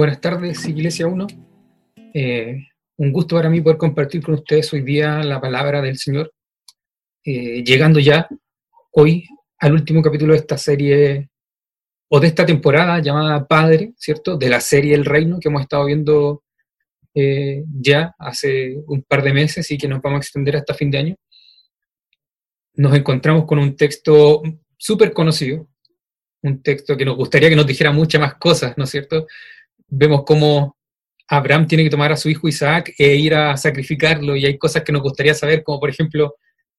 Buenas tardes, Iglesia 1. Eh, un gusto para mí poder compartir con ustedes hoy día la palabra del Señor, eh, llegando ya hoy al último capítulo de esta serie o de esta temporada llamada Padre, ¿cierto? De la serie El Reino que hemos estado viendo eh, ya hace un par de meses y que nos vamos a extender hasta fin de año. Nos encontramos con un texto súper conocido, un texto que nos gustaría que nos dijera muchas más cosas, ¿no es cierto? Vemos cómo Abraham tiene que tomar a su hijo Isaac e ir a sacrificarlo y hay cosas que nos gustaría saber, como por ejemplo,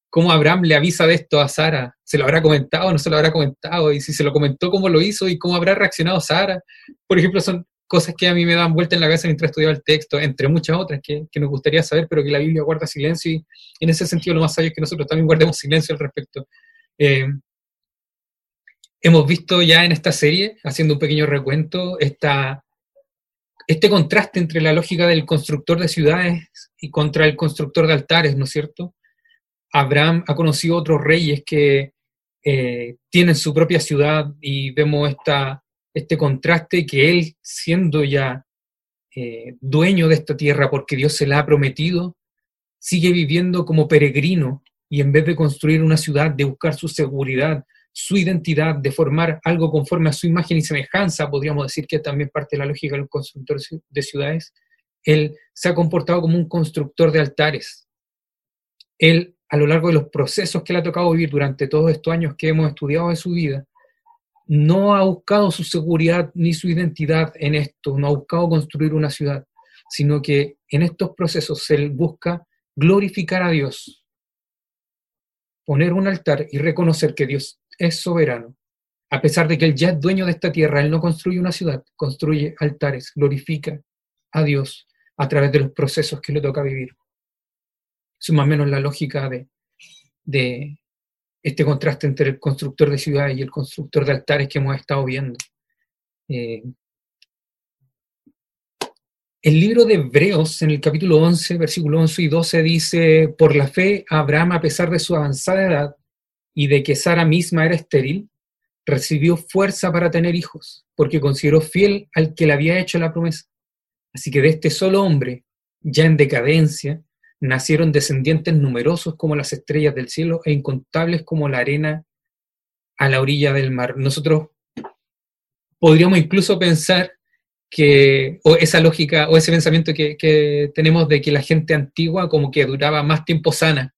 cómo Abraham le avisa de esto a Sara. ¿Se lo habrá comentado o no se lo habrá comentado? Y si se lo comentó, ¿cómo lo hizo? ¿Y cómo habrá reaccionado Sara? Por ejemplo, son cosas que a mí me dan vuelta en la cabeza mientras estudiaba el texto, entre muchas otras que, nos gustaría saber, pero que la Biblia guarda silencio y en ese sentido lo más sabio es que nosotros también guardemos silencio al respecto. Eh, hemos visto ya en esta serie, haciendo un pequeño recuento, esta este contraste entre la lógica del constructor de ciudades y contra el constructor de altares, ¿no es cierto? Abraham ha conocido otros reyes que eh, tienen su propia ciudad y vemos esta, este contraste que él, siendo ya eh, dueño de esta tierra porque Dios se la ha prometido, sigue viviendo como peregrino y en vez de construir una ciudad, de buscar su seguridad, su identidad, de formar algo conforme a su imagen y semejanza, podríamos decir que también parte de la lógica del constructor de ciudades, él se ha comportado como un constructor de altares. Él, a lo largo de los procesos que le ha tocado vivir durante todos estos años que hemos estudiado de su vida, no ha buscado su seguridad ni su identidad en esto, no ha buscado construir una ciudad, sino que en estos procesos él busca glorificar a Dios, poner un altar y reconocer que Dios es soberano. A pesar de que Él ya es dueño de esta tierra, Él no construye una ciudad, construye altares, glorifica a Dios a través de los procesos que le toca vivir. Es más o menos la lógica de, de este contraste entre el constructor de ciudades y el constructor de altares que hemos estado viendo. Eh, el libro de Hebreos, en el capítulo 11, versículo 11 y 12, dice, por la fe, Abraham, a pesar de su avanzada edad, y de que Sara misma era estéril, recibió fuerza para tener hijos, porque consideró fiel al que le había hecho la promesa. Así que de este solo hombre, ya en decadencia, nacieron descendientes numerosos como las estrellas del cielo e incontables como la arena a la orilla del mar. Nosotros podríamos incluso pensar que, o esa lógica, o ese pensamiento que, que tenemos de que la gente antigua como que duraba más tiempo sana,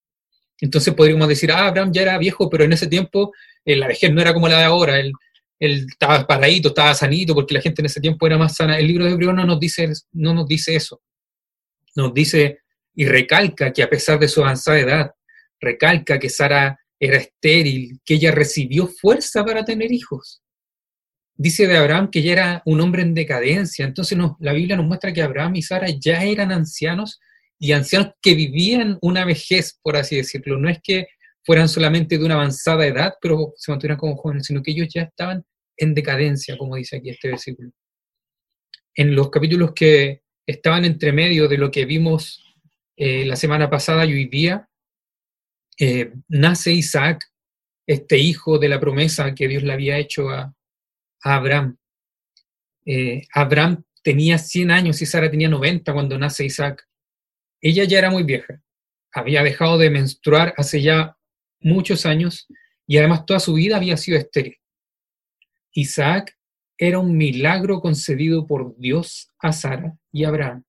entonces podríamos decir, ah, Abraham ya era viejo, pero en ese tiempo eh, la vejez no era como la de ahora, él, él, estaba paradito, estaba sanito, porque la gente en ese tiempo era más sana. El libro de Hebreo no nos dice, no nos dice eso. Nos dice y recalca que a pesar de su avanzada edad, recalca que Sara era estéril, que ella recibió fuerza para tener hijos. Dice de Abraham que ya era un hombre en decadencia. Entonces la Biblia nos muestra que Abraham y Sara ya eran ancianos y ancianos que vivían una vejez, por así decirlo. No es que fueran solamente de una avanzada edad, pero se mantuvieran como jóvenes, sino que ellos ya estaban en decadencia, como dice aquí este versículo. En los capítulos que estaban entre medio de lo que vimos eh, la semana pasada y hoy día, eh, nace Isaac, este hijo de la promesa que Dios le había hecho a, Abraham. Eh, Abraham tenía 100 años y Sara tenía 90 cuando nace Isaac. Ella ya era muy vieja, había dejado de menstruar hace ya muchos años y además toda su vida había sido estéril. Isaac era un milagro concedido por Dios a Sara y Abraham.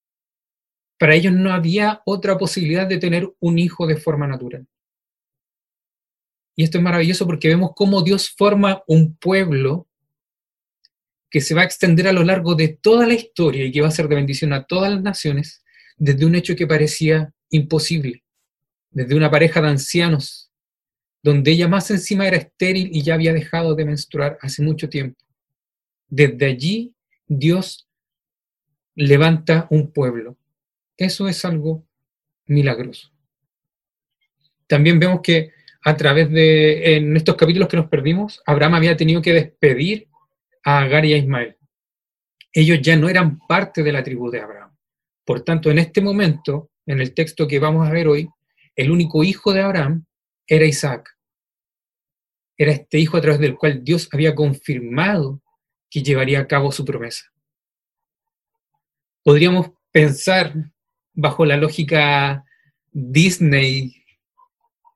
Para ellos no había otra posibilidad de tener un hijo de forma natural. Y esto es maravilloso porque vemos cómo Dios forma un pueblo que se va a extender a lo largo de toda la historia y que va a ser de bendición a todas las naciones, desde un hecho que parecía imposible, desde una pareja de ancianos, donde ella más encima era estéril y ya había dejado de menstruar hace mucho tiempo. Desde allí Dios levanta un pueblo. Eso es algo milagroso. También vemos que a través de, en estos capítulos que nos perdimos, Abraham había tenido que despedir a Agar y a Ismael. Ellos ya no eran parte de la tribu de Abraham. Por tanto, en este momento, en el texto que vamos a ver hoy, el único hijo de Abraham era Isaac. Era este hijo a través del cual Dios había confirmado que llevaría a cabo su promesa. podríamos pensar bajo la lógica Disney,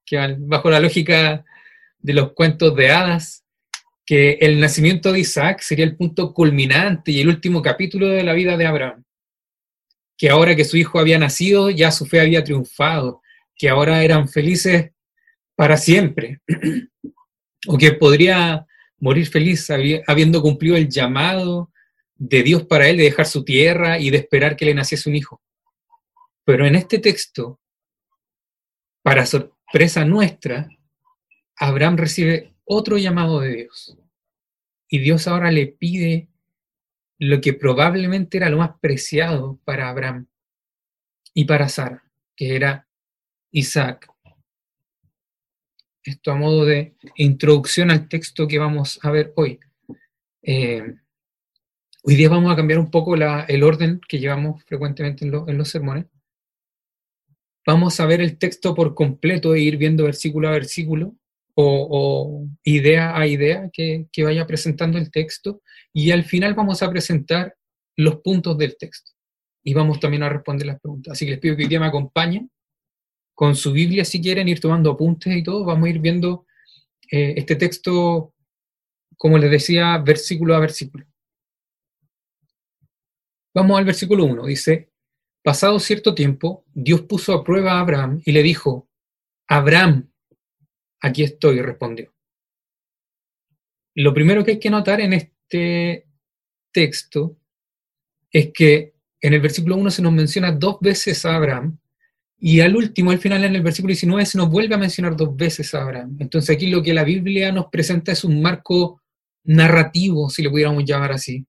que bajo la lógica de los cuentos de hadas, que el nacimiento de Isaac sería el punto culminante y el último capítulo de la vida de Abraham. Que ahora que su hijo había nacido, ya su fe había triunfado, que ahora eran felices para siempre, o que podría morir feliz habiendo cumplido el llamado de Dios para él de dejar su tierra y de esperar que le naciese un hijo. Pero en este texto, para sorpresa nuestra, Abraham recibe otro llamado de Dios. Y Dios ahora le pide lo que probablemente era lo más preciado para Abraham y para Sara, que era Isaac. Esto a modo de introducción al texto que vamos a ver hoy. Eh, hoy día vamos a cambiar un poco el orden que llevamos frecuentemente en, los sermones. Vamos a ver el texto por completo e ir viendo versículo a versículo o, idea a idea que, vaya presentando el texto y al final vamos a presentar los puntos del texto y vamos también a responder las preguntas. Así que les pido que hoy día me acompañen con su Biblia si quieren ir tomando apuntes y todo, vamos a ir viendo eh, este texto, como les decía, versículo a versículo. Vamos al versículo 1, dice, pasado cierto tiempo, Dios puso a prueba a Abraham y le dijo, Abraham, aquí estoy, respondió. Lo primero que hay que notar en este texto es que en el versículo 1 se nos menciona dos veces a Abraham y al último, al final, en el versículo 19, se nos vuelve a mencionar dos veces a Abraham. Entonces aquí lo que la Biblia nos presenta es un marco narrativo, si lo pudiéramos llamar así.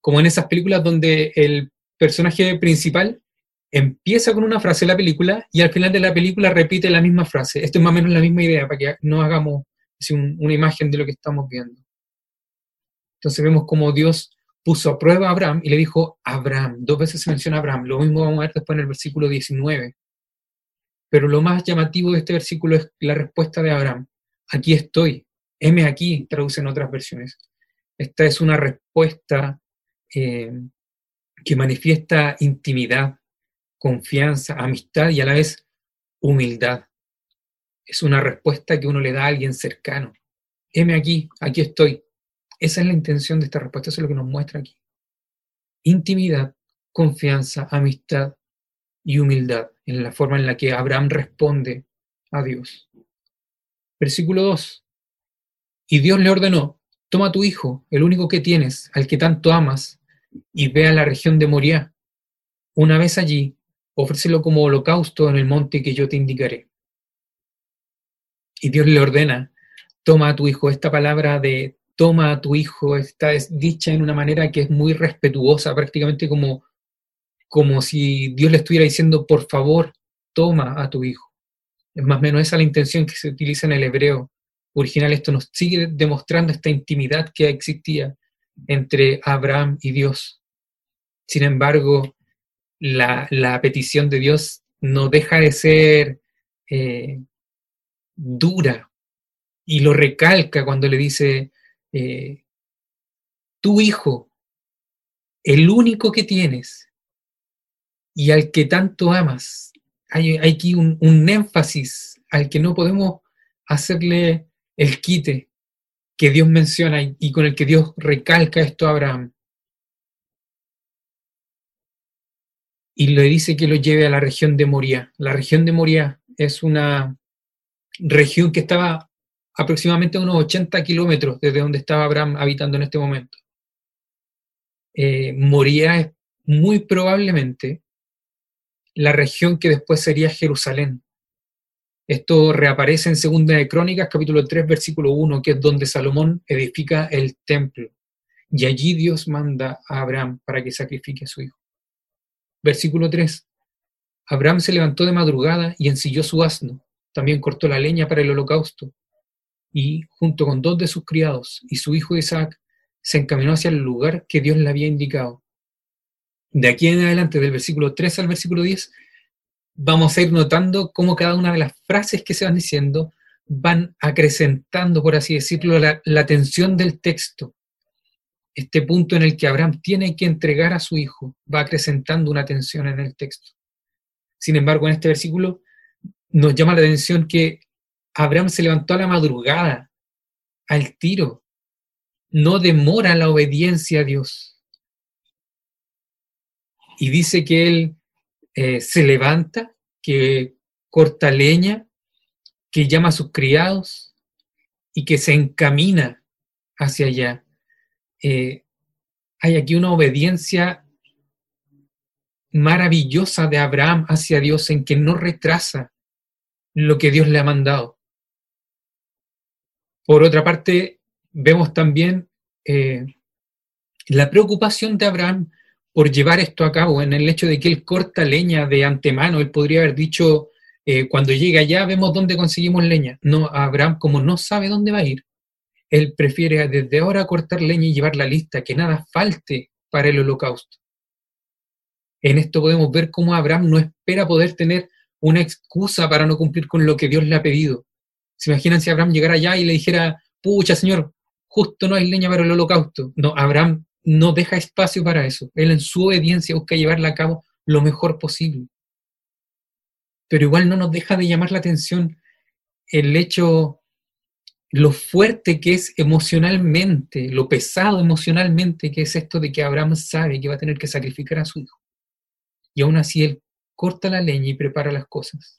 Como en esas películas donde el personaje principal empieza con una frase la película y al final de la película repite la misma frase. Esto es más o menos la misma idea, para que no hagamos una imagen de lo que estamos viendo. Entonces vemos como Dios puso a prueba a Abraham y le dijo, Abraham, dos veces se menciona Abraham, lo mismo vamos a ver después en el versículo 19. Pero lo más llamativo de este versículo es la respuesta de Abraham. Aquí estoy. M aquí, traducen otras versiones. Esta es una respuesta eh, que manifiesta intimidad, confianza, amistad y a la vez humildad. Es una respuesta que uno le da a alguien cercano. M aquí, aquí estoy. Esa es la intención de esta respuesta, eso es lo que nos muestra aquí. Intimidad, confianza, amistad y humildad en la forma en la que Abraham responde a Dios. Versículo 2. Y Dios le ordenó, toma tu hijo, el único que tienes, al que tanto amas, y ve a la región de Moriah. Una vez allí, ofrécelo como holocausto en el monte que yo te indicaré. Y Dios le ordena, toma a tu hijo. Esta palabra de toma a tu hijo está dicha en una manera que es muy respetuosa, prácticamente como como si Dios le estuviera diciendo, por favor, toma a tu hijo. Es más o menos esa la intención que se utiliza en el hebreo original. Esto nos sigue demostrando esta intimidad que existía entre Abraham y Dios. Sin embargo, la, petición de Dios no deja de ser eh, dura y lo recalca cuando le dice, eh, tu hijo, el único que tienes, y al que tanto amas. Hay, aquí un, énfasis al que no podemos hacerle el quite que Dios menciona y, con el que Dios recalca esto a Abraham. Y le dice que lo lleve a la región de Moria. La región de Moria es una región que estaba aproximadamente unos 80 kilómetros desde donde estaba Abraham habitando en este momento. Eh, Moria es muy probablemente la región que después sería Jerusalén. Esto reaparece en Segunda de Crónicas, capítulo 3, versículo 1, que es donde Salomón edifica el templo. Y allí Dios manda a Abraham para que sacrifique a su hijo. Versículo 3. Abraham se levantó de madrugada y ensilló su asno. También cortó la leña para el holocausto. Y, junto con dos de sus criados y su hijo Isaac, se encaminó hacia el lugar que Dios le había indicado de aquí en adelante, del versículo 3 al versículo 10, vamos a ir notando cómo cada una de las frases que se van diciendo van acrecentando, por así decirlo, la, tensión del texto. Este punto en el que Abraham tiene que entregar a su hijo, va acrecentando una tensión en el texto. Sin embargo, en este versículo nos llama la atención que Abraham se levantó a la madrugada, al tiro, no demora la obediencia a Dios. Y dice que él eh, se levanta, que corta leña, que llama a sus criados y que se encamina hacia allá. Eh, hay aquí una obediencia maravillosa de Abraham hacia Dios en que no retrasa lo que Dios le ha mandado. Por otra parte, vemos también eh, la preocupación de Abraham por llevar esto a cabo, en el hecho de que él corta leña de antemano. Él podría haber dicho, eh, cuando llega allá vemos dónde conseguimos leña. No, Abraham, como no sabe dónde va a ir, él prefiere desde ahora cortar leña y llevar la lista, que nada falte para el holocausto. En esto podemos ver cómo Abraham no espera poder tener una excusa para no cumplir con lo que Dios le ha pedido. ¿Se imaginan si Abraham llegara allá y le dijera, pucha, Señor, justo no hay leña para el holocausto? No, Abraham no deja espacio para eso. Él en su obediencia busca llevarla a cabo lo mejor posible. Pero igual no nos deja de llamar la atención el hecho, lo fuerte que es emocionalmente, lo pesado emocionalmente que es esto de que Abraham sabe que va a tener que sacrificar a su hijo. Y aún así él corta la leña y prepara las cosas.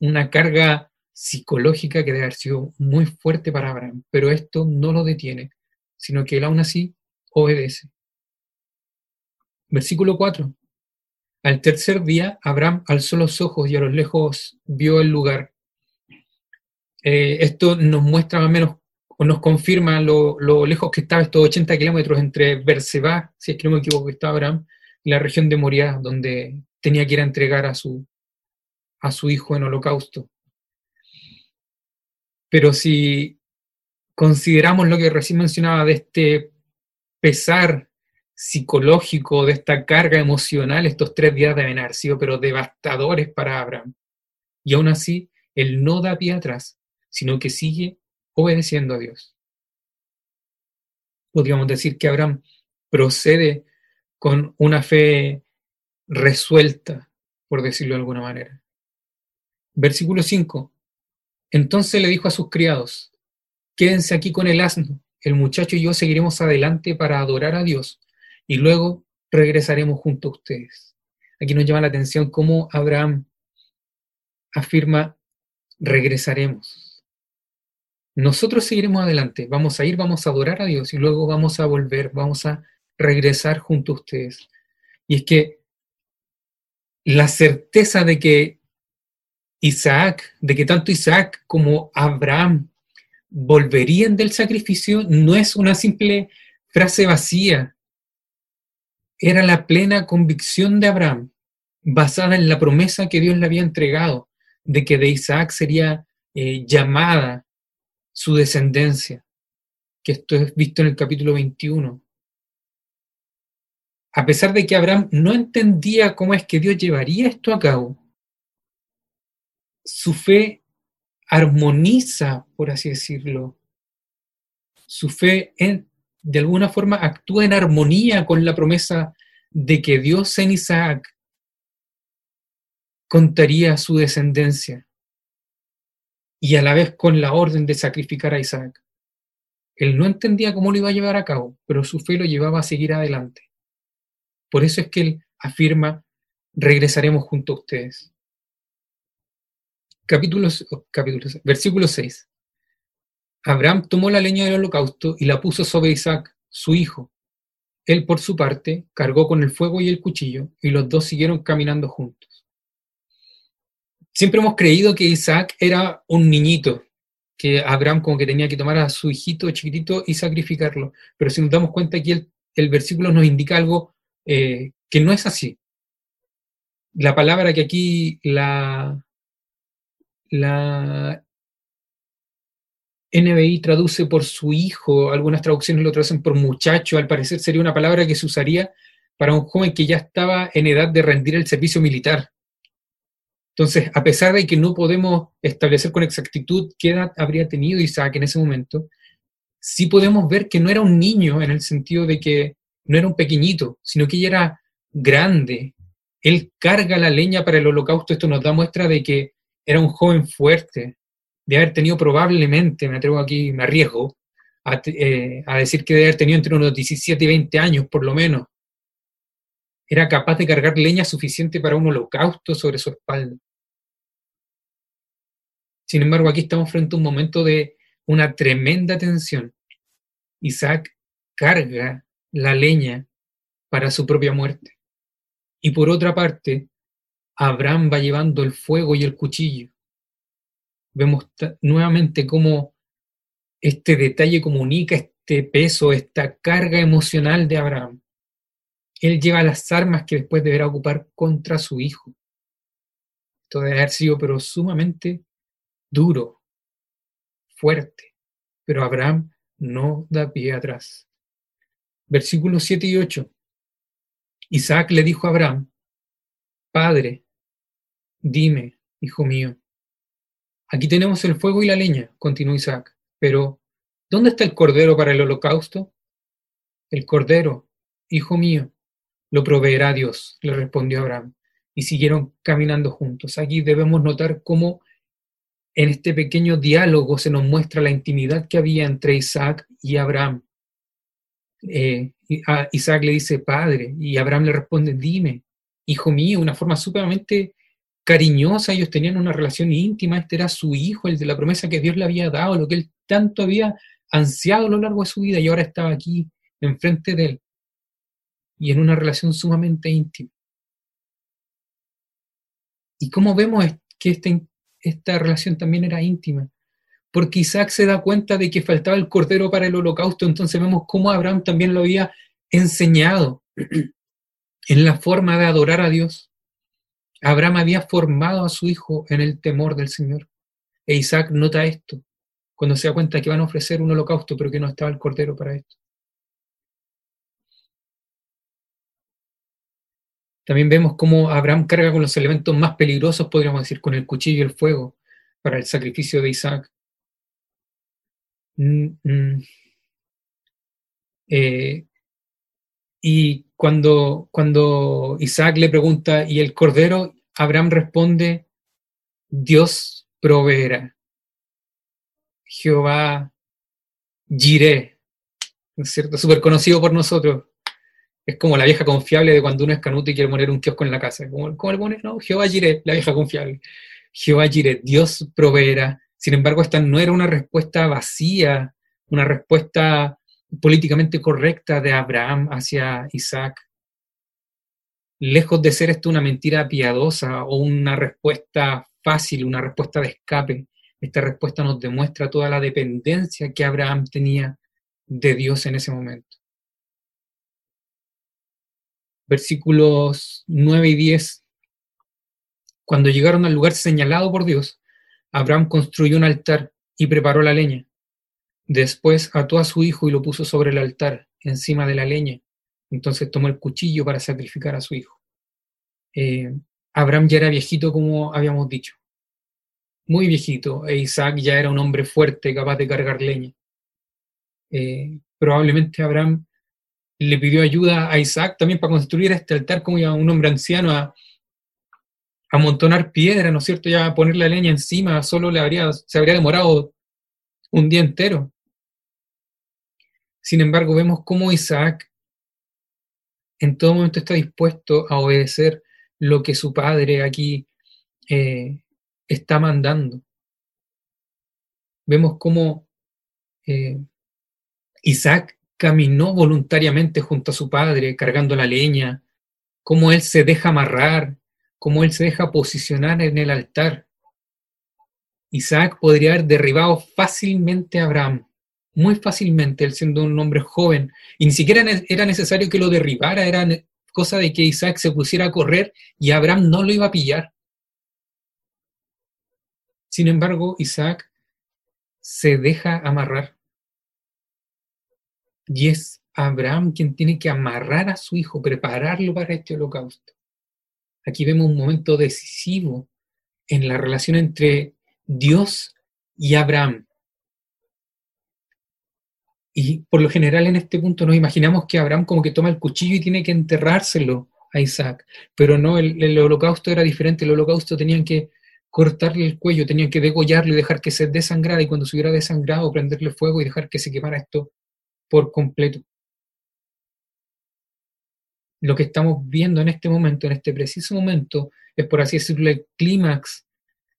Una carga psicológica que debe haber sido muy fuerte para Abraham, pero esto no lo detiene, sino que él aún así obedece. Versículo 4. Al tercer día, Abraham alzó los ojos y a lo lejos vio el lugar. Eh, esto nos muestra más o menos, o nos confirma lo, lejos que estaba estos 80 kilómetros entre Berseba, si es que no me equivoco, está Abraham, la región de Moria, donde tenía que ir a entregar a su, a su hijo en holocausto. Pero si consideramos lo que recién mencionaba de este pesar psicológico, de esta carga emocional, estos tres días deben haber sido pero devastadores para Abraham. Y aún así, él no da pie atrás, sino que sigue obedeciendo a Dios. Podríamos decir que Abraham procede con una fe resuelta, por decirlo de alguna manera. Versículo 5. Entonces le dijo a sus criados, quédense aquí con el asno, el muchacho y yo seguiremos adelante para adorar a Dios y luego regresaremos junto a ustedes. Aquí nos llama la atención cómo Abraham afirma, regresaremos. Nosotros seguiremos adelante, vamos a ir, vamos a adorar a Dios y luego vamos a volver, vamos a regresar junto a ustedes. Y es que la certeza de que Isaac, de que tanto Isaac como Abraham volverían del sacrificio, no es una simple frase vacía. Era la plena convicción de Abraham, basada en la promesa que Dios le había entregado, de que de Isaac sería eh, llamada su descendencia, que esto es visto en el capítulo 21 a pesar de que Abraham no entendía cómo es que Dios llevaría esto a cabo, su fe armoniza, por así decirlo. Su fe de alguna forma actúa en armonía con la promesa de que Dios en Isaac contaría su descendencia y a la vez con la orden de sacrificar a Isaac. Él no entendía cómo lo iba a llevar a cabo, pero su fe lo llevaba a seguir adelante. Por eso es que él afirma, regresaremos junto a ustedes. Capítulo, capítulo, versículo 6. Abraham tomó la leña del holocausto y la puso sobre Isaac, su hijo. Él, por su parte, cargó con el fuego y el cuchillo, y los dos siguieron caminando juntos. Siempre hemos creído que Isaac era un niñito, que Abraham como que tenía que tomar a su hijito chiquitito y sacrificarlo. Pero si nos damos cuenta aquí el, versículo nos indica algo eh, que no es así. La palabra que aquí la, la NBI traduce por su hijo, algunas traducciones lo traducen por muchacho, al parecer sería una palabra que se usaría para un joven que ya estaba en edad de rendir el servicio militar. Entonces, a pesar de que no podemos establecer con exactitud qué edad habría tenido Isaac en ese momento, sí podemos ver que no era un niño en el sentido de que no era un pequeñito, sino que ella era grande. Él carga la leña para el holocausto. Esto nos da muestra de que era un joven fuerte, de haber tenido probablemente, me atrevo aquí, me arriesgo, a, eh, a decir que de haber tenido entre unos 17 y 20 años por lo menos. Era capaz de cargar leña suficiente para un holocausto sobre su espalda. Sin embargo, aquí estamos frente a un momento de una tremenda tensión. Isaac carga la leña para su propia muerte. Y por otra parte, Abraham va llevando el fuego y el cuchillo. Vemos nuevamente cómo este detalle comunica este peso, esta carga emocional de Abraham. Él lleva las armas que después deberá ocupar contra su hijo. Esto debe haber sido pero sumamente duro, fuerte. Pero Abraham no da pie atrás. Versículos 7 y 8. Isaac le dijo a Abraham, Padre, dime, hijo mío. Aquí tenemos el fuego y la leña, continuó Isaac, pero ¿dónde está el cordero para el holocausto? El cordero, hijo mío, lo proveerá Dios, le respondió Abraham, y siguieron caminando juntos. Aquí debemos notar cómo en este pequeño diálogo se nos muestra la intimidad que había entre Isaac y Abraham. Eh, Isaac le dice, Padre, y Abraham le responde, dime, hijo mío, una forma sumamente cariñosa, ellos tenían una relación íntima, este era su hijo, el de la promesa que Dios le había dado, lo que él tanto había ansiado a lo largo de su vida y ahora estaba aquí enfrente de él y en una relación sumamente íntima. ¿Y cómo vemos que este, esta relación también era íntima? porque Isaac se da cuenta de que faltaba el cordero para el holocausto, entonces vemos cómo Abraham también lo había enseñado en la forma de adorar a Dios. Abraham había formado a su hijo en el temor del Señor. E Isaac nota esto cuando se da cuenta que van a ofrecer un holocausto, pero que no estaba el cordero para esto. También vemos cómo Abraham carga con los elementos más peligrosos, podríamos decir, con el cuchillo y el fuego, para el sacrificio de Isaac. Mm, mm. Eh, y cuando, cuando Isaac le pregunta, ¿y el cordero? Abraham responde, Dios proveerá. Jehová Jiré, ¿no cierto? Súper conocido por nosotros. Es como la vieja confiable de cuando uno es canuto y quiere poner un kiosco en la casa. ¿Cómo, cómo le pones? No, Jehová Jiré, la vieja confiable. Jehová Jiré, Dios proveerá. Sin embargo, esta no era una respuesta vacía, una respuesta políticamente correcta de Abraham hacia Isaac. Lejos de ser esto una mentira piadosa o una respuesta fácil, una respuesta de escape, esta respuesta nos demuestra toda la dependencia que Abraham tenía de Dios en ese momento. Versículos 9 y 10. Cuando llegaron al lugar señalado por Dios, Abraham construyó un altar y preparó la leña. Después ató a su hijo y lo puso sobre el altar, encima de la leña. Entonces tomó el cuchillo para sacrificar a su hijo. Eh, Abraham ya era viejito, como habíamos dicho. Muy viejito. E Isaac ya era un hombre fuerte, capaz de cargar leña. Eh, probablemente Abraham le pidió ayuda a Isaac también para construir este altar como un hombre anciano a, amontonar piedra, ¿no es cierto? Ya poner la leña encima, solo le habría, se habría demorado un día entero. Sin embargo, vemos cómo Isaac en todo momento está dispuesto a obedecer lo que su padre aquí eh, está mandando. Vemos cómo eh, Isaac caminó voluntariamente junto a su padre cargando la leña, cómo él se deja amarrar, cómo él se deja posicionar en el altar. Isaac podría haber derribado fácilmente a Abraham, muy fácilmente, él siendo un hombre joven, y ni siquiera era necesario que lo derribara, era cosa de que Isaac se pusiera a correr y Abraham no lo iba a pillar. Sin embargo, Isaac se deja amarrar. Y es Abraham quien tiene que amarrar a su hijo, prepararlo para este holocausto. Aquí vemos un momento decisivo en la relación entre Dios y Abraham. Y por lo general en este punto nos imaginamos que Abraham como que toma el cuchillo y tiene que enterrárselo a Isaac, pero no, el, holocausto era diferente, el holocausto tenían que cortarle el cuello, tenían que degollarlo y dejar que se desangrara y cuando se hubiera desangrado prenderle fuego y dejar que se quemara esto por completo. Lo que estamos viendo en este momento, en este preciso momento, es por así decirlo el clímax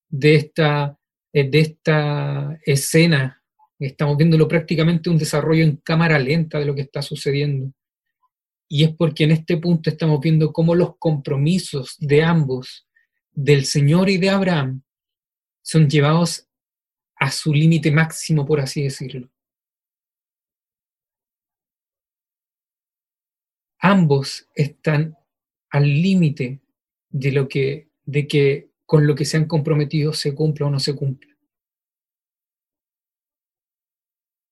de esta, eh, de esta escena. Estamos viéndolo prácticamente un desarrollo en cámara lenta de lo que está sucediendo. Y es porque en este punto estamos viendo cómo los compromisos de ambos del Señor y de Abraham son llevados a su límite máximo, por así decirlo. Ambos están al límite de lo que, de que con lo que se han comprometido se cumpla o no se cumpla.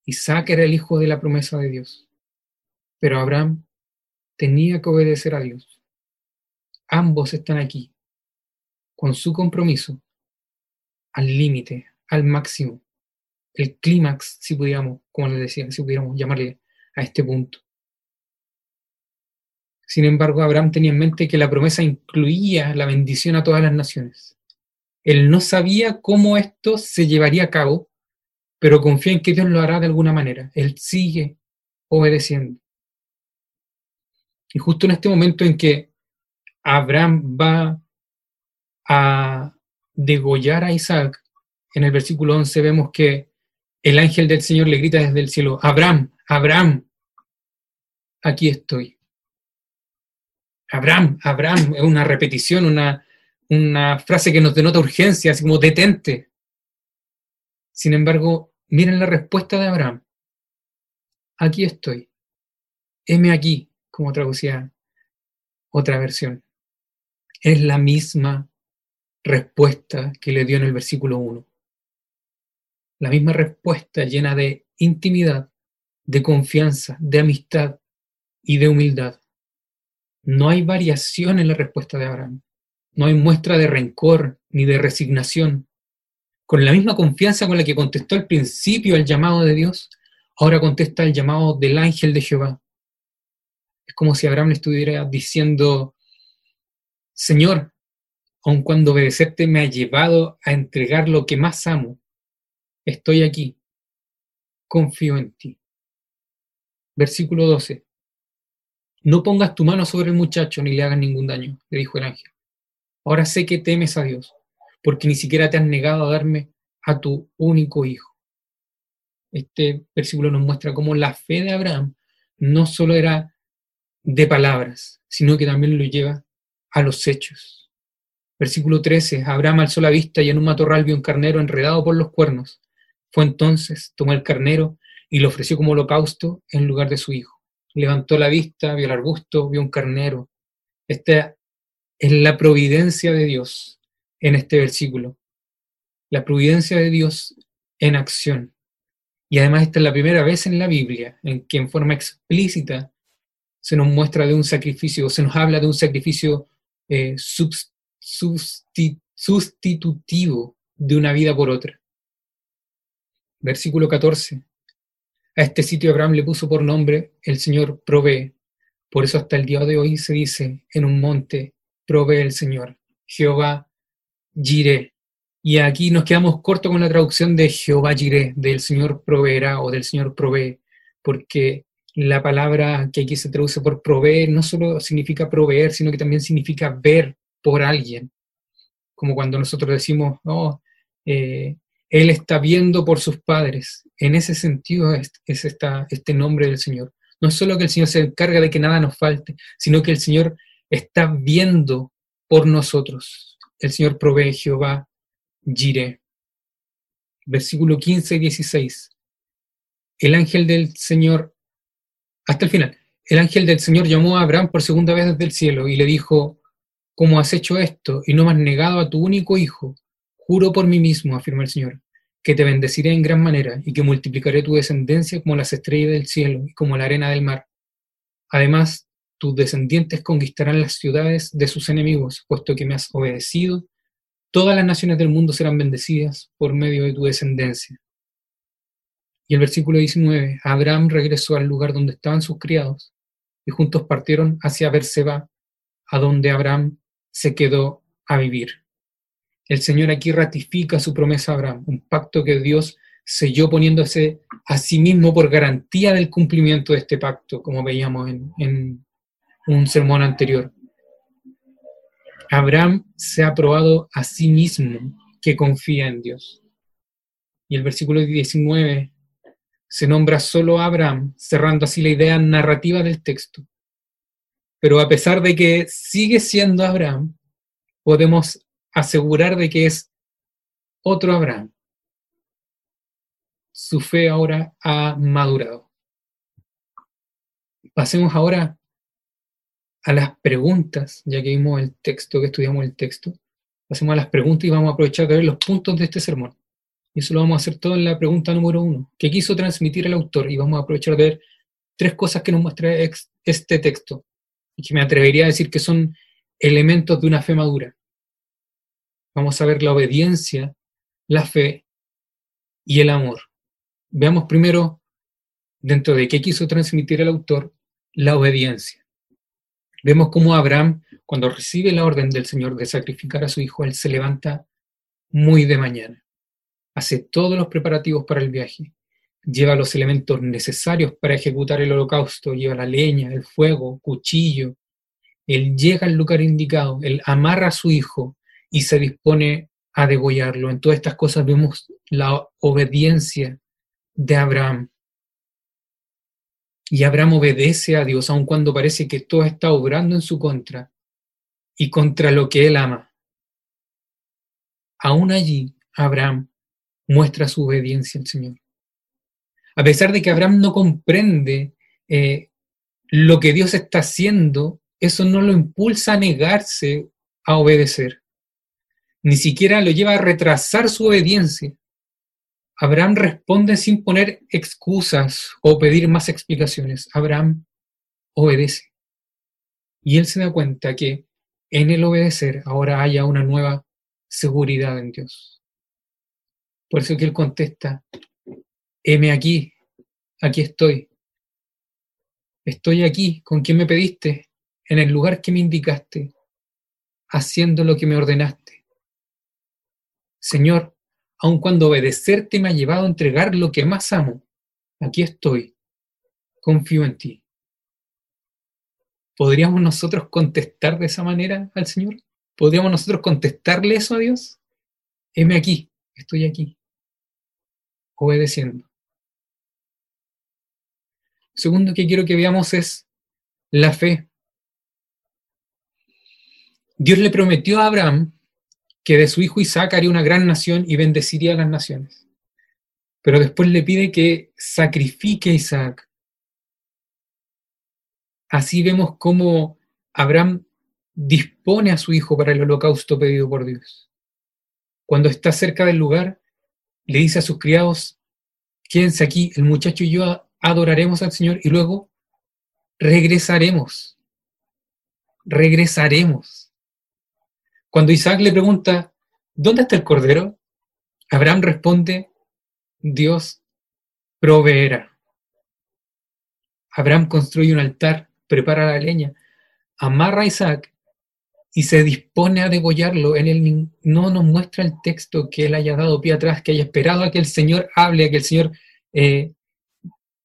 Isaac era el hijo de la promesa de Dios, pero Abraham tenía que obedecer a Dios. Ambos están aquí, con su compromiso al límite, al máximo, el clímax, si pudiéramos, como les decía, si pudiéramos llamarle a este punto. Sin embargo, Abraham tenía en mente que la promesa incluía la bendición a todas las naciones. Él no sabía cómo esto se llevaría a cabo, pero confía en que Dios lo hará de alguna manera. Él sigue obedeciendo. Y justo en este momento en que Abraham va a degollar a Isaac, en el versículo 11 vemos que el ángel del Señor le grita desde el cielo, Abraham, Abraham, aquí estoy. Abraham, Abraham, es una repetición, una, una frase que nos denota urgencia, así como detente. Sin embargo, miren la respuesta de Abraham. Aquí estoy. Heme aquí, como traducía otra versión. Es la misma respuesta que le dio en el versículo 1. La misma respuesta llena de intimidad, de confianza, de amistad y de humildad. No hay variación en la respuesta de Abraham. No hay muestra de rencor ni de resignación. Con la misma confianza con la que contestó al principio el llamado de Dios, ahora contesta el llamado del ángel de Jehová. Es como si Abraham estuviera diciendo, Señor, aun cuando obedecerte me ha llevado a entregar lo que más amo, estoy aquí, confío en ti. Versículo 12. No pongas tu mano sobre el muchacho ni le hagas ningún daño, le dijo el ángel. Ahora sé que temes a Dios, porque ni siquiera te has negado a darme a tu único hijo. Este versículo nos muestra cómo la fe de Abraham no solo era de palabras, sino que también lo lleva a los hechos. Versículo 13. Abraham alzó la vista y en un matorral vio un carnero enredado por los cuernos. Fue entonces, tomó el carnero y lo ofreció como holocausto en lugar de su hijo. Levantó la vista, vio el arbusto, vio un carnero. Esta es la providencia de Dios en este versículo. La providencia de Dios en acción. Y además esta es la primera vez en la Biblia en que en forma explícita se nos muestra de un sacrificio, se nos habla de un sacrificio eh, sustitutivo de una vida por otra. Versículo 14. A este sitio Abraham le puso por nombre el Señor provee. Por eso hasta el día de hoy se dice en un monte provee el Señor. Jehová Jireh. Y aquí nos quedamos cortos con la traducción de Jehová Jireh, del Señor proveerá o del Señor provee, porque la palabra que aquí se traduce por proveer no solo significa proveer, sino que también significa ver, por alguien, como cuando nosotros decimos, oh, eh, Él está viendo por sus padres. En ese sentido es, este nombre del Señor. No es solo que el Señor se encarga de que nada nos falte, sino que el Señor está viendo por nosotros. El Señor provee Jehová, Jireh. Versículo 15 y 16. El ángel del Señor, hasta el final, el ángel del Señor llamó a Abraham por segunda vez desde el cielo y le dijo, como has hecho esto y no me has negado a tu único hijo, juro por mí mismo, afirma el Señor, que te bendeciré en gran manera y que multiplicaré tu descendencia como las estrellas del cielo y como la arena del mar. Además, tus descendientes conquistarán las ciudades de sus enemigos, puesto que me has obedecido. Todas las naciones del mundo serán bendecidas por medio de tu descendencia. Y el versículo 19, Abraham regresó al lugar donde estaban sus criados y juntos partieron hacia Berseba, a donde Abraham se quedó a vivir. El Señor aquí ratifica su promesa a Abraham, un pacto que Dios selló poniéndose a sí mismo por garantía del cumplimiento de este pacto, como veíamos en, un sermón anterior. Abraham se ha probado a sí mismo que confía en Dios. Y el versículo 19 se nombra solo a Abraham, cerrando así la idea narrativa del texto. Pero a pesar de que sigue siendo Abraham, podemos asegurar de que es otro Abraham. Su fe ahora ha madurado. Pasemos ahora a las preguntas, ya que vimos el texto, que estudiamos el texto. Pasemos a las preguntas y vamos a aprovechar de ver los puntos de este sermón. Y eso lo vamos a hacer todo en la pregunta número uno. ¿Qué quiso transmitir el autor? Y vamos a aprovechar de ver tres cosas que nos muestra este texto. Y que me atrevería a decir que son elementos de una fe madura. Vamos a ver la obediencia, la fe y el amor. Veamos primero, dentro de qué quiso transmitir el autor, la obediencia. Vemos cómo Abraham, cuando recibe la orden del Señor de sacrificar a su hijo, él se levanta muy de mañana. Hace todos los preparativos para el viaje, lleva los elementos necesarios para ejecutar el holocausto, lleva la leña, el fuego, cuchillo, él llega al lugar indicado, él amarra a su hijo y se dispone a degollarlo. En todas estas cosas vemos la obediencia de Abraham. Y Abraham obedece a Dios aun cuando parece que todo está obrando en su contra y contra lo que él ama. Aún allí, Abraham muestra su obediencia al Señor. A pesar de que Abraham no comprende eh, lo que Dios está haciendo, eso no lo impulsa a negarse a obedecer. Ni siquiera lo lleva a retrasar su obediencia. Abraham responde sin poner excusas o pedir más explicaciones. Abraham obedece. Y él se da cuenta que en el obedecer ahora haya una nueva seguridad en Dios. Por eso que él contesta, heme aquí, aquí estoy. Estoy aquí, ¿con quién me pediste? En el lugar que me indicaste, haciendo lo que me ordenaste. Señor, aun cuando obedecerte me ha llevado a entregar lo que más amo, aquí estoy, confío en ti. ¿Podríamos nosotros contestar de esa manera al Señor? ¿Podríamos nosotros contestarle eso a Dios? Heme aquí, estoy aquí obedeciendo. Segundo que quiero que veamos es la fe. Dios le prometió a Abraham que de su hijo Isaac haría una gran nación y bendeciría a las naciones. Pero después le pide que sacrifique a Isaac. Así vemos cómo Abraham dispone a su hijo para el holocausto pedido por Dios. Cuando está cerca del lugar, le dice a sus criados, quédense aquí, el muchacho y yo adoraremos al Señor y luego regresaremos. Regresaremos. Cuando Isaac le pregunta, ¿dónde está el cordero? Abraham responde, Dios proveerá. Abraham construye un altar, prepara la leña, amarra a Isaac y se dispone a degollarlo. En él no nos muestra el texto que él haya dado pie atrás, que haya esperado a que el Señor hable, a que el Señor, eh,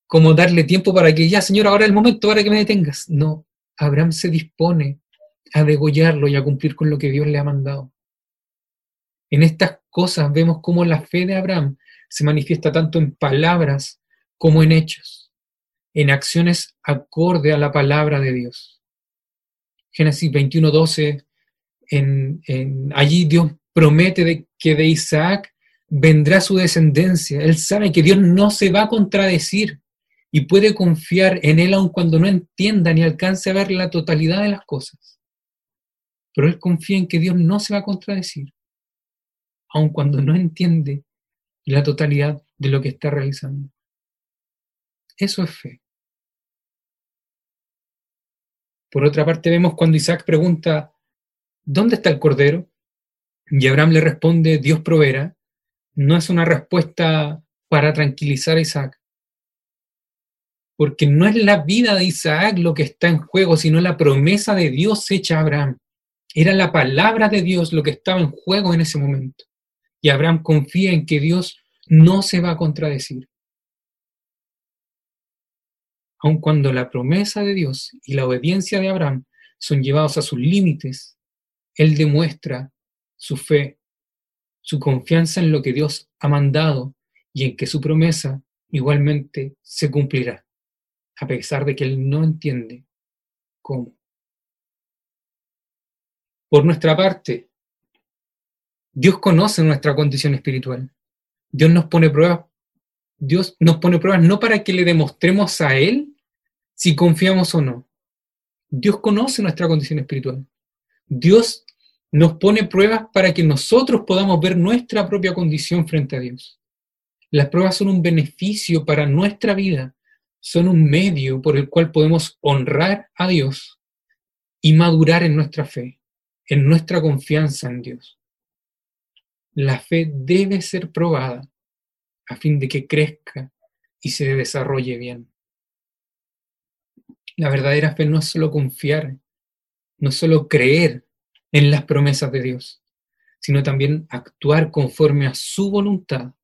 como darle tiempo para que ya, Señor, ahora es el momento para que me detengas. No, Abraham se dispone a degollarlo y a cumplir con lo que Dios le ha mandado. En estas cosas vemos cómo la fe de Abraham se manifiesta tanto en palabras como en hechos, en acciones acorde a la palabra de Dios. Génesis 21, 12, en, allí Dios promete de, que de Isaac vendrá su descendencia. Él sabe que Dios no se va a contradecir y puede confiar en Él aun cuando no entienda ni alcance a ver la totalidad de las cosas. Pero Él confía en que Dios no se va a contradecir, aun cuando no entiende la totalidad de lo que está realizando. Eso es fe. Por otra parte, vemos cuando Isaac pregunta, ¿dónde está el cordero? Y Abraham le responde, Dios proveerá. No es una respuesta para tranquilizar a Isaac. Porque no es la vida de Isaac lo que está en juego, sino la promesa de Dios hecha a Abraham. Era la palabra de Dios lo que estaba en juego en ese momento. Y Abraham confía en que Dios no se va a contradecir. Aun cuando la promesa de Dios y la obediencia de Abraham son llevados a sus límites, él demuestra su fe, su confianza en lo que Dios ha mandado y en que su promesa igualmente se cumplirá, a pesar de que él no entiende cómo. Por nuestra parte, Dios conoce nuestra condición espiritual. Dios nos pone pruebas. Dios nos pone pruebas no para que le demostremos a Él si confiamos o no. Dios conoce nuestra condición espiritual. Dios nos pone pruebas para que nosotros podamos ver nuestra propia condición frente a Dios. Las pruebas son un beneficio para nuestra vida, son un medio por el cual podemos honrar a Dios y madurar en nuestra fe, en nuestra confianza en Dios. La fe debe ser probada a fin de que crezca y se desarrolle bien. La verdadera fe no es solo confiar, no es solo creer en las promesas de Dios, sino también actuar conforme a su voluntad,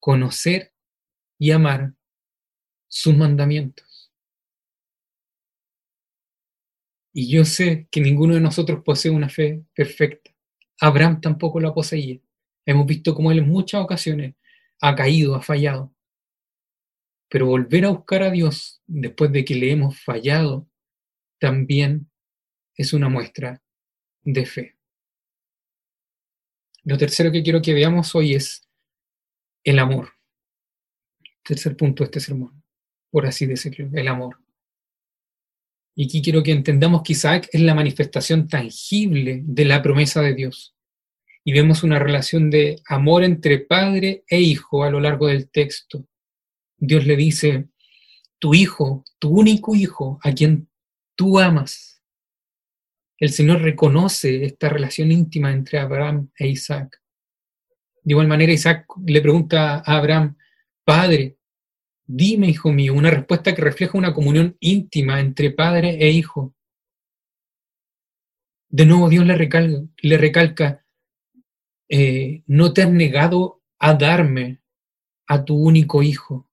conocer y amar sus mandamientos. Y yo sé que ninguno de nosotros posee una fe perfecta. Abraham tampoco la poseía. Hemos visto cómo él en muchas ocasiones ha caído, ha fallado. Pero volver a buscar a Dios después de que le hemos fallado también es una muestra de fe. Lo tercero que quiero que veamos hoy es el amor. Tercer punto de este sermón, por así decirlo, el amor. Y aquí quiero que entendamos que Isaac es la manifestación tangible de la promesa de Dios. Y vemos una relación de amor entre padre e hijo a lo largo del texto. Dios le dice, tu hijo, tu único hijo, a quien tú amas. El Señor reconoce esta relación íntima entre Abraham e Isaac. De igual manera, Isaac le pregunta a Abraham, Padre, dime, hijo mío, una respuesta que refleja una comunión íntima entre padre e hijo. De nuevo, Dios le recalca, le recalca eh, no te has negado a darme a tu único hijo.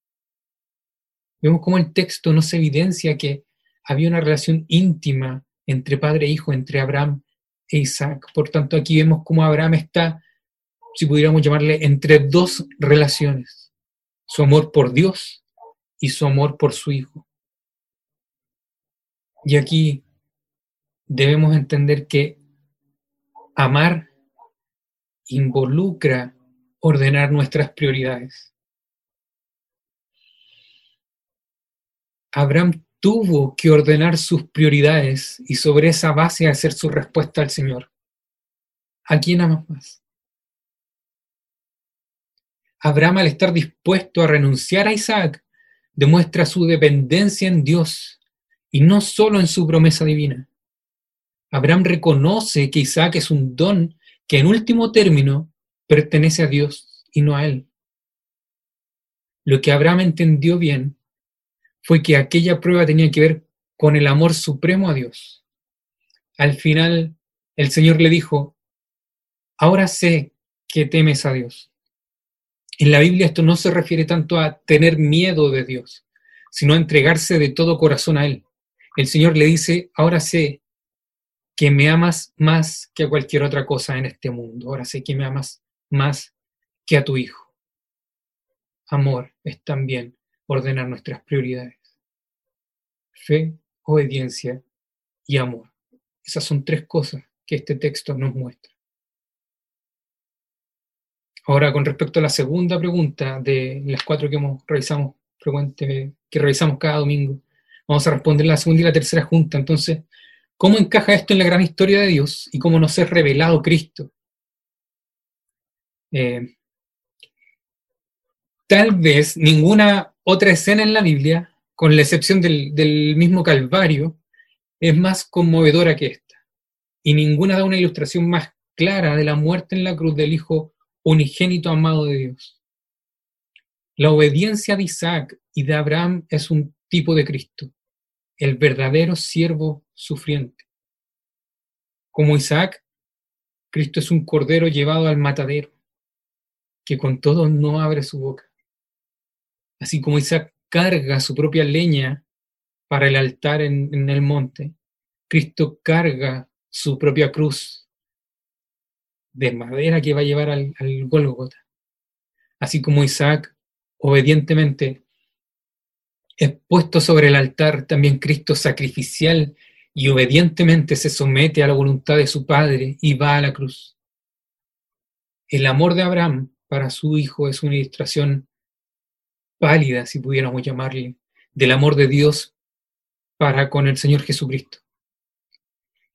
Vemos cómo el texto nos evidencia que había una relación íntima entre padre e hijo, entre Abraham e Isaac. Por tanto, aquí vemos cómo Abraham está, si pudiéramos llamarle, entre dos relaciones. Su amor por Dios y su amor por su hijo. Y aquí debemos entender que amar involucra ordenar nuestras prioridades. Abraham tuvo que ordenar sus prioridades y sobre esa base hacer su respuesta al Señor. ¿A quién amas más? Abraham al estar dispuesto a renunciar a Isaac demuestra su dependencia en Dios y no solo en su promesa divina. Abraham reconoce que Isaac es un don que en último término pertenece a Dios y no a él. Lo que Abraham entendió bien fue que aquella prueba tenía que ver con el amor supremo a Dios. Al final, el Señor le dijo, ahora sé que temes a Dios. En la Biblia esto no se refiere tanto a tener miedo de Dios, sino a entregarse de todo corazón a Él. El Señor le dice, ahora sé que me amas más que a cualquier otra cosa en este mundo. Ahora sé que me amas más que a tu Hijo. Amor es también ordenar nuestras prioridades. Fe, obediencia y amor. Esas son tres cosas que este texto nos muestra. Ahora, con respecto a la segunda pregunta de las cuatro que hemos revisamos frecuente, que revisamos cada domingo, vamos a responder la segunda y la tercera junta. Entonces, ¿cómo encaja esto en la gran historia de Dios y cómo nos es revelado Cristo? Eh, tal vez ninguna otra escena en la Biblia, con la excepción del, mismo Calvario, es más conmovedora que esta. Y ninguna da una ilustración más clara de la muerte en la cruz del Hijo unigénito amado de Dios. La obediencia de Isaac y de Abraham es un tipo de Cristo, el verdadero siervo sufriente. Como Isaac, Cristo es un cordero llevado al matadero, que con todo no abre su boca. Así como Isaac carga su propia leña para el altar en, el monte, Cristo carga su propia cruz de madera que va a llevar al, al Gólgota. Así como Isaac obedientemente es puesto sobre el altar, también Cristo sacrificial y obedientemente se somete a la voluntad de su Padre y va a la cruz. El amor de Abraham para su hijo es una ilustración pálida, si pudiéramos llamarle, del amor de Dios para con el Señor Jesucristo.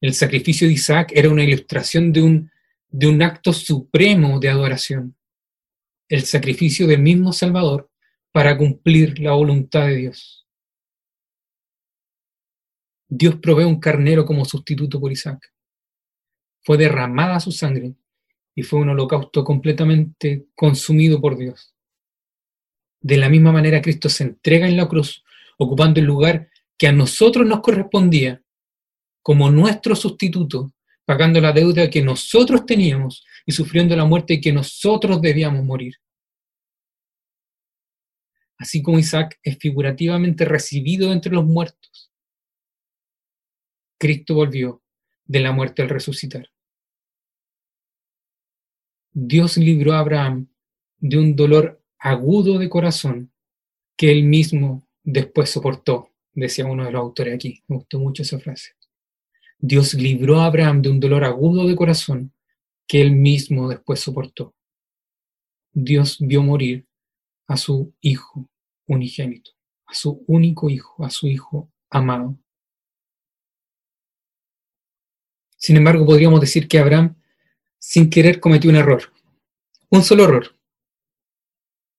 El sacrificio de Isaac era una ilustración de un, de un acto supremo de adoración, el sacrificio del mismo Salvador para cumplir la voluntad de Dios. Dios provee un carnero como sustituto por Isaac. Fue derramada su sangre y fue un holocausto completamente consumido por Dios. De la misma manera Cristo se entrega en la cruz, ocupando el lugar que a nosotros nos correspondía como nuestro sustituto, pagando la deuda que nosotros teníamos y sufriendo la muerte que nosotros debíamos morir. Así como Isaac es figurativamente recibido entre los muertos, Cristo volvió de la muerte al resucitar. Dios libró a Abraham de un dolor agudo de corazón que él mismo después soportó, decía uno de los autores aquí. Me gustó mucho esa frase. Dios libró a Abraham de un dolor agudo de corazón que él mismo después soportó. Dios vio morir a su hijo unigénito, a su único hijo, a su hijo amado. Sin embargo, podríamos decir que Abraham, sin querer, cometió un error. Un solo error.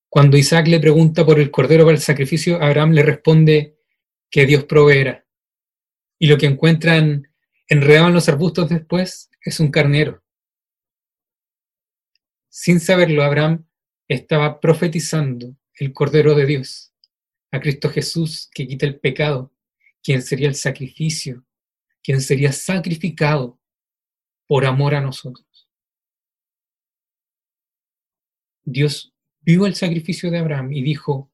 Cuando Isaac le pregunta por el cordero para el sacrificio, Abraham le responde que Dios proveerá. Y lo que encuentran enredado en los arbustos después es un carnero. Sin saberlo, Abraham estaba profetizando el Cordero de Dios, a Cristo Jesús que quita el pecado, quien sería el sacrificio quien sería sacrificado por amor a nosotros. Dios vio el sacrificio de Abraham y dijo,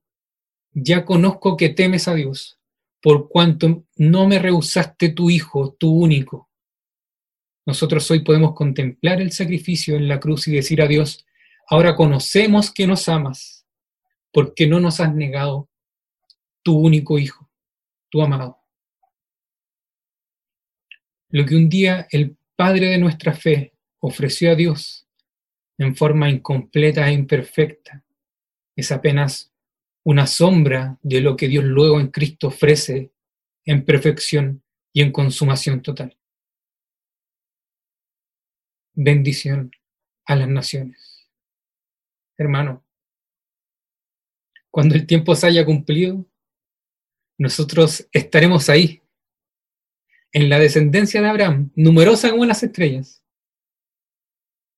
ya conozco que temes a Dios, por cuanto no me rehusaste tu Hijo, tu único. Nosotros hoy podemos contemplar el sacrificio en la cruz y decir a Dios, ahora conocemos que nos amas, porque no nos has negado tu único Hijo, tu amado. Lo que un día el Padre de nuestra fe ofreció a Dios en forma incompleta e imperfecta es apenas una sombra de lo que Dios luego en Cristo ofrece en perfección y en consumación total. Bendición a las naciones. Hermano, cuando el tiempo se haya cumplido, nosotros estaremos ahí en la descendencia de Abraham, numerosa como las estrellas,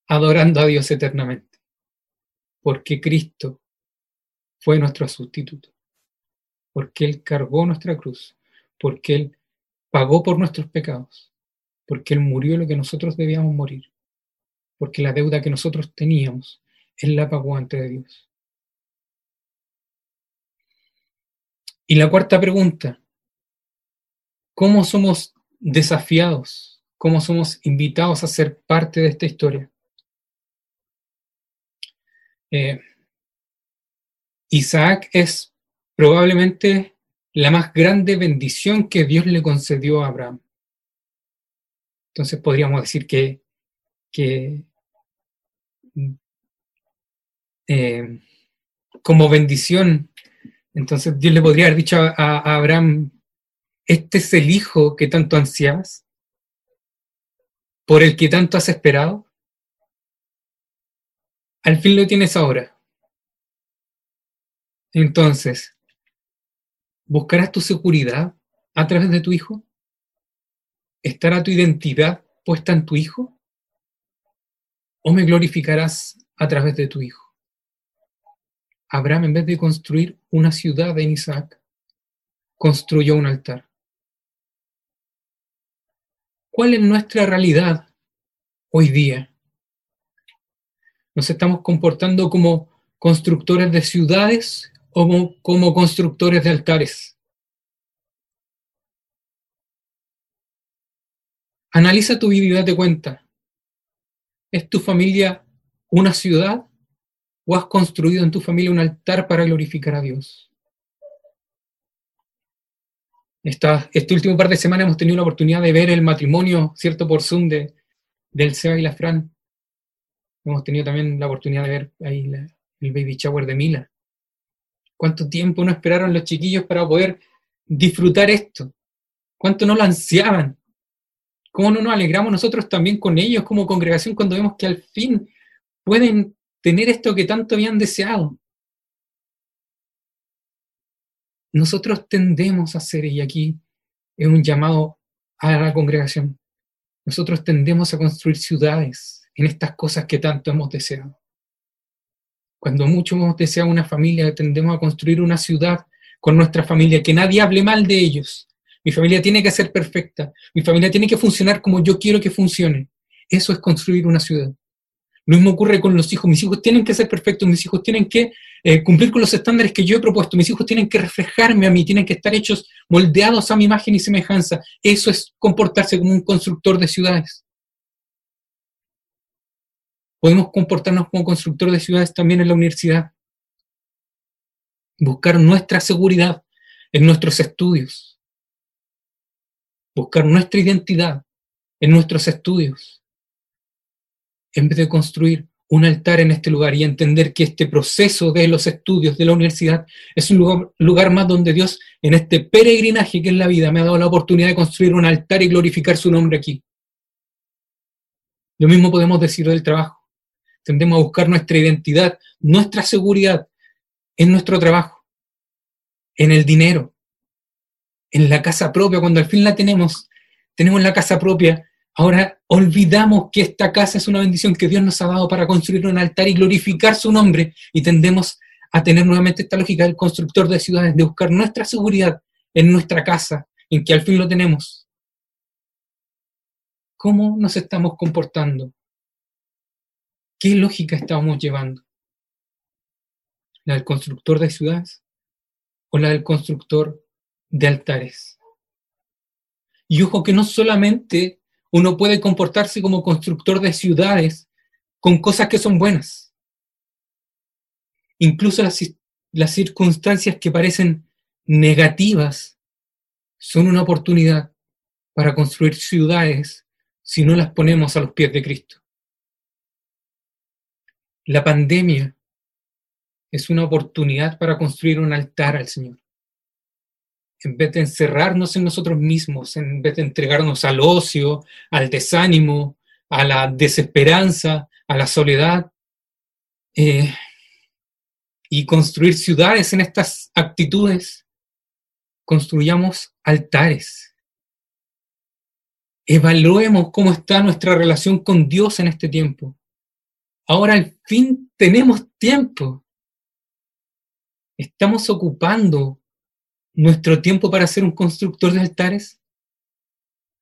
adorando a Dios eternamente, porque Cristo fue nuestro sustituto, porque Él cargó nuestra cruz, porque Él pagó por nuestros pecados, porque Él murió lo que nosotros debíamos morir, porque la deuda que nosotros teníamos, Él la pagó ante Dios. Y la cuarta pregunta, ¿cómo somos desafiados, cómo somos invitados a ser parte de esta historia. Eh, Isaac es probablemente la más grande bendición que Dios le concedió a Abraham. Entonces podríamos decir que, eh, como bendición, entonces Dios le podría haber dicho a Abraham, este es el hijo que tanto ansiabas, por el que tanto has esperado. Al fin lo tienes ahora. Entonces, ¿buscarás tu seguridad a través de tu hijo? ¿Estará tu identidad puesta en tu hijo? ¿O me glorificarás a través de tu hijo? Abraham, en vez de construir una ciudad en Isaac, construyó un altar. ¿Cuál es nuestra realidad hoy día? ¿Nos estamos comportando como constructores de ciudades o como, constructores de altares? Analiza tu vida y date cuenta. ¿Es tu familia una ciudad o has construido en tu familia un altar para glorificar a Dios? este último par de semanas hemos tenido la oportunidad de ver el matrimonio, ¿cierto? Por Zoom de, del Seba y la Fran. Hemos tenido también la oportunidad de ver ahí el baby shower de Mila. ¿Cuánto tiempo no esperaron los chiquillos para poder disfrutar esto? ¿Cuánto no lo ansiaban? ¿Cómo no nos alegramos nosotros también con ellos como congregación cuando vemos que al fin pueden tener esto que tanto habían deseado? Nosotros tendemos a hacer, y aquí es un llamado a la congregación, nosotros tendemos a construir ciudades en estas cosas que tanto hemos deseado. Cuando mucho hemos una familia, tendemos a construir una ciudad con nuestra familia, que nadie hable mal de ellos. Mi familia tiene que ser perfecta, mi familia tiene que funcionar como yo quiero que funcione. Eso es construir una ciudad. Lo mismo ocurre con los hijos. Mis hijos tienen que ser perfectos, mis hijos tienen que eh, cumplir con los estándares que yo he propuesto, mis hijos tienen que reflejarme a mí, tienen que estar hechos moldeados a mi imagen y semejanza. Eso es comportarse como un constructor de ciudades. Podemos comportarnos como constructor de ciudades también en la universidad. Buscar nuestra seguridad en nuestros estudios. Buscar nuestra identidad en nuestros estudios en vez de construir un altar en este lugar y entender que este proceso de los estudios de la universidad es un lugar, más donde Dios, en este peregrinaje que es la vida, me ha dado la oportunidad de construir un altar y glorificar su nombre aquí. Lo mismo podemos decir del trabajo. Tendemos a buscar nuestra identidad, nuestra seguridad en nuestro trabajo, en el dinero, en la casa propia, cuando al fin la tenemos, tenemos la casa propia, Ahora olvidamos que esta casa es una bendición que Dios nos ha dado para construir un altar y glorificar su nombre y tendemos a tener nuevamente esta lógica del constructor de ciudades, de buscar nuestra seguridad en nuestra casa, en que al fin lo tenemos. ¿Cómo nos estamos comportando? ¿Qué lógica estamos llevando? ¿La del constructor de ciudades o la del constructor de altares? Y ojo que no solamente uno puede comportarse como constructor de ciudades con cosas que son buenas. Incluso las, circunstancias que parecen negativas son una oportunidad para construir ciudades si no las ponemos a los pies de Cristo. La pandemia es una oportunidad para construir un altar al Señor en vez de encerrarnos en nosotros mismos, en vez de entregarnos al ocio, al desánimo, a la desesperanza, a la soledad, eh, y construir ciudades en estas actitudes, construyamos altares. Evaluemos cómo está nuestra relación con Dios en este tiempo. Ahora al fin tenemos tiempo. Estamos ocupando nuestro tiempo para ser un constructor de altares?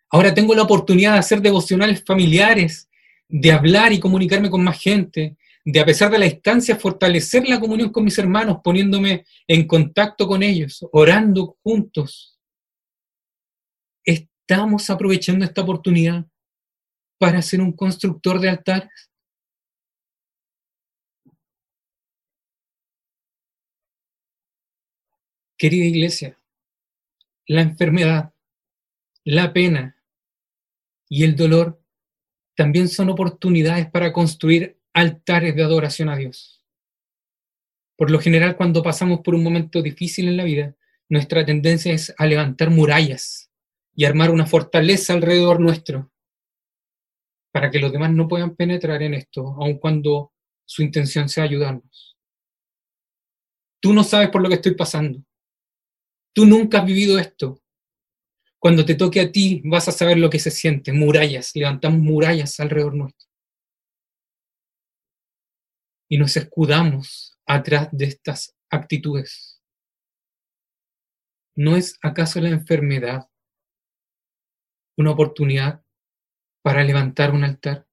Ahora tengo la oportunidad de hacer devocionales familiares, de hablar y comunicarme con más gente, de a pesar de la distancia fortalecer la comunión con mis hermanos, poniéndome en contacto con ellos, orando juntos. ¿Estamos aprovechando esta oportunidad para ser un constructor de altares? Querida iglesia, la enfermedad, la pena y el dolor también son oportunidades para construir altares de adoración a Dios. Por lo general, cuando pasamos por un momento difícil en la vida, nuestra tendencia es a levantar murallas y armar una fortaleza alrededor nuestro para que los demás no puedan penetrar en esto, aun cuando su intención sea ayudarnos. Tú no sabes por lo que estoy pasando. Tú nunca has vivido esto. Cuando te toque a ti vas a saber lo que se siente. Murallas, levantamos murallas alrededor nuestro. Y nos escudamos atrás de estas actitudes? ¿No es acaso la enfermedad una oportunidad para levantar un altar?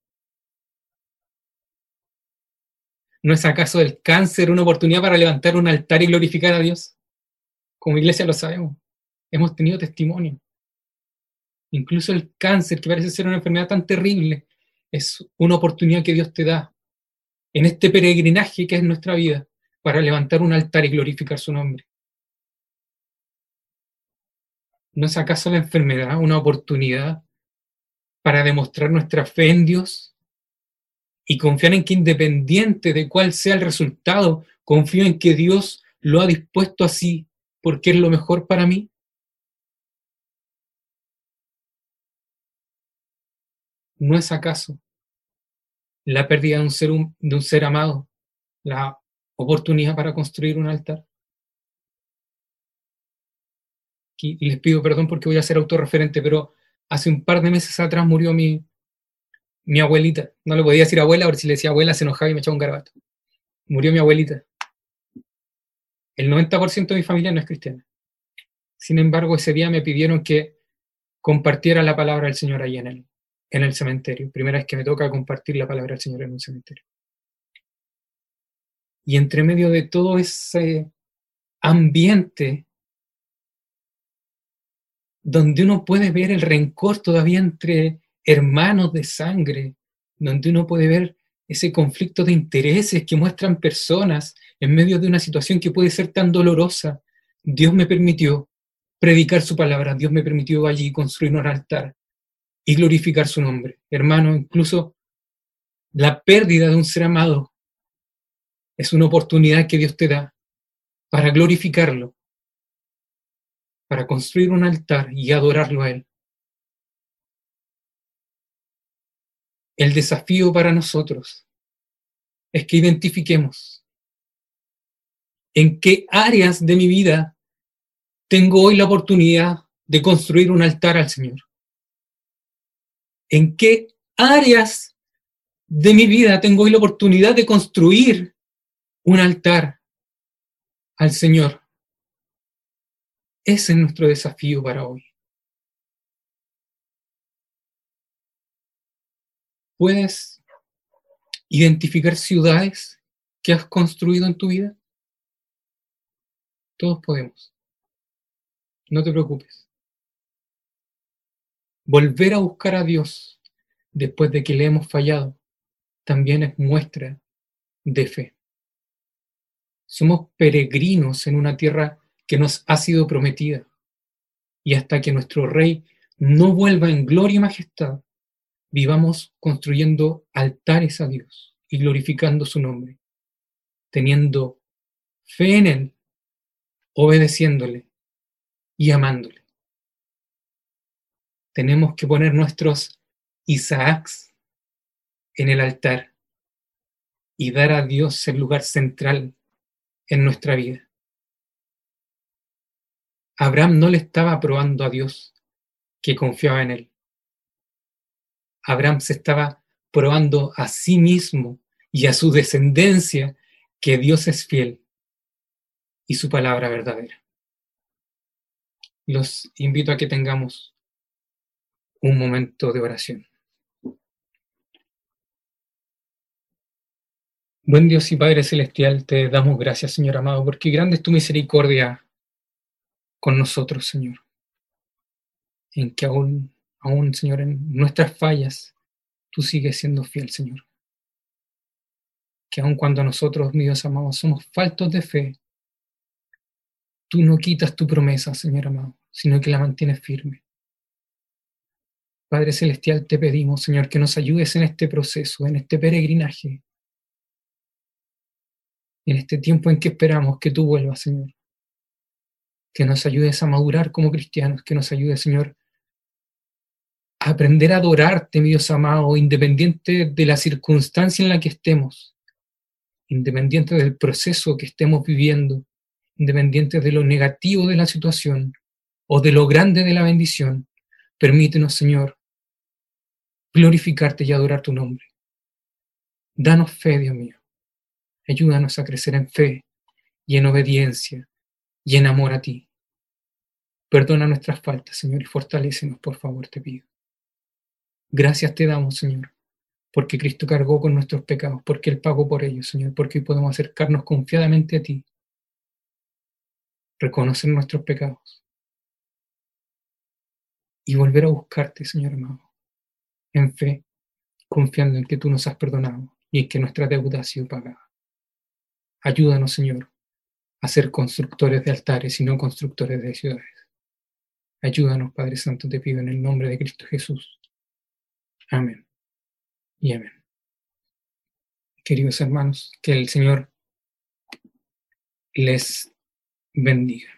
¿No es acaso el cáncer una oportunidad para levantar un altar y glorificar a Dios? Como iglesia lo sabemos. Hemos tenido testimonio. Incluso el cáncer, que parece ser una enfermedad tan terrible, es una oportunidad que Dios te da en este peregrinaje que es nuestra vida para levantar un altar y glorificar su nombre. ¿No es acaso la enfermedad una oportunidad para demostrar nuestra fe en Dios y confiar en que independiente de cuál sea el resultado, confío en que Dios lo ha dispuesto así porque es lo mejor para mí? ¿No es acaso la pérdida de un ser, de un ser amado la oportunidad para construir un altar? Y les pido perdón porque voy a ser autorreferente, pero hace un par de meses atrás murió mi, mi abuelita. No le podía decir abuela, porque si le decía abuela se enojaba y me echaba un garabato. Murió mi abuelita. El 90% de mi familia no es cristiana. Sin embargo, ese día me pidieron que compartiera la palabra del Señor ahí en el, en el cementerio. Primera vez que me toca compartir la palabra del Señor en un cementerio. Y entre medio de todo ese ambiente donde uno puede ver el rencor todavía entre hermanos de sangre, donde uno puede ver ese conflicto de intereses que muestran personas en medio de una situación que puede ser tan dolorosa. Dios me permitió predicar su palabra, Dios me permitió allí construir un altar y glorificar su nombre. Hermano, incluso la pérdida de un ser amado es una oportunidad que Dios te da para glorificarlo, para construir un altar y adorarlo a Él. El desafío para nosotros es que identifiquemos en qué áreas de mi vida tengo hoy la oportunidad de construir un altar al Señor en qué áreas de mi vida tengo hoy la oportunidad de construir un altar al Señor. Ese es nuestro desafío para hoy. ¿Puedes identificar ciudades que has construido en tu vida? Todos podemos. No te preocupes. Volver a buscar a Dios después de que le hemos fallado también es muestra de fe. Somos peregrinos en una tierra que nos ha sido prometida y hasta que nuestro Rey no vuelva en gloria y majestad, vivamos construyendo altares a Dios y glorificando su nombre, teniendo fe en Él, obedeciéndole y amándole tenemos que poner nuestros Isaacs en el altar y dar a Dios el lugar central en nuestra vida. Abraham no le estaba probando a Dios que confiaba en él. Abraham se estaba probando a sí mismo y a su descendencia que Dios es fiel y su palabra verdadera. Los invito a que tengamos un momento de oración. Buen Dios y Padre Celestial, te damos gracias, Señor amado, porque grande es tu misericordia con nosotros, Señor. En que aún, aún, Señor, en nuestras fallas, tú sigues siendo fiel, Señor. Que aun cuando nosotros, mi Dios amado, somos faltos de fe, tú no quitas tu promesa, Señor amado, sino que la mantienes firme. Padre Celestial, te pedimos, Señor, que nos ayudes en este proceso, en este peregrinaje, en este tiempo en que esperamos que tú vuelvas, Señor. Que nos ayudes a madurar como cristianos, que nos ayudes, Señor, aprender a adorarte, mi Dios amado, independiente de la circunstancia en la que estemos, independiente del proceso que estemos viviendo, independiente de lo negativo de la situación o de lo grande de la bendición. Permítenos, Señor, glorificarte y adorar tu nombre. Danos fe, Dios mío, Ayúdanos a crecer en fe y en obediencia y en amor a ti. Perdona nuestras faltas, Señor, y fortalécenos, por favor, te pido. Gracias te damos, Señor, porque Cristo cargó con nuestros pecados, porque Él pagó por ellos, Señor, porque hoy podemos acercarnos confiadamente a ti, reconocer nuestros pecados y volver a buscarte, Señor amado, en fe, confiando en que tú nos has perdonado y en que nuestra deuda ha sido pagada. Ayúdanos, Señor, a ser constructores de altares y no constructores de ciudades. Ayúdanos, Padre Santo, te pido en el nombre de Cristo Jesús. Amén. Y amén. Queridos hermanos, que el Señor les bendiga.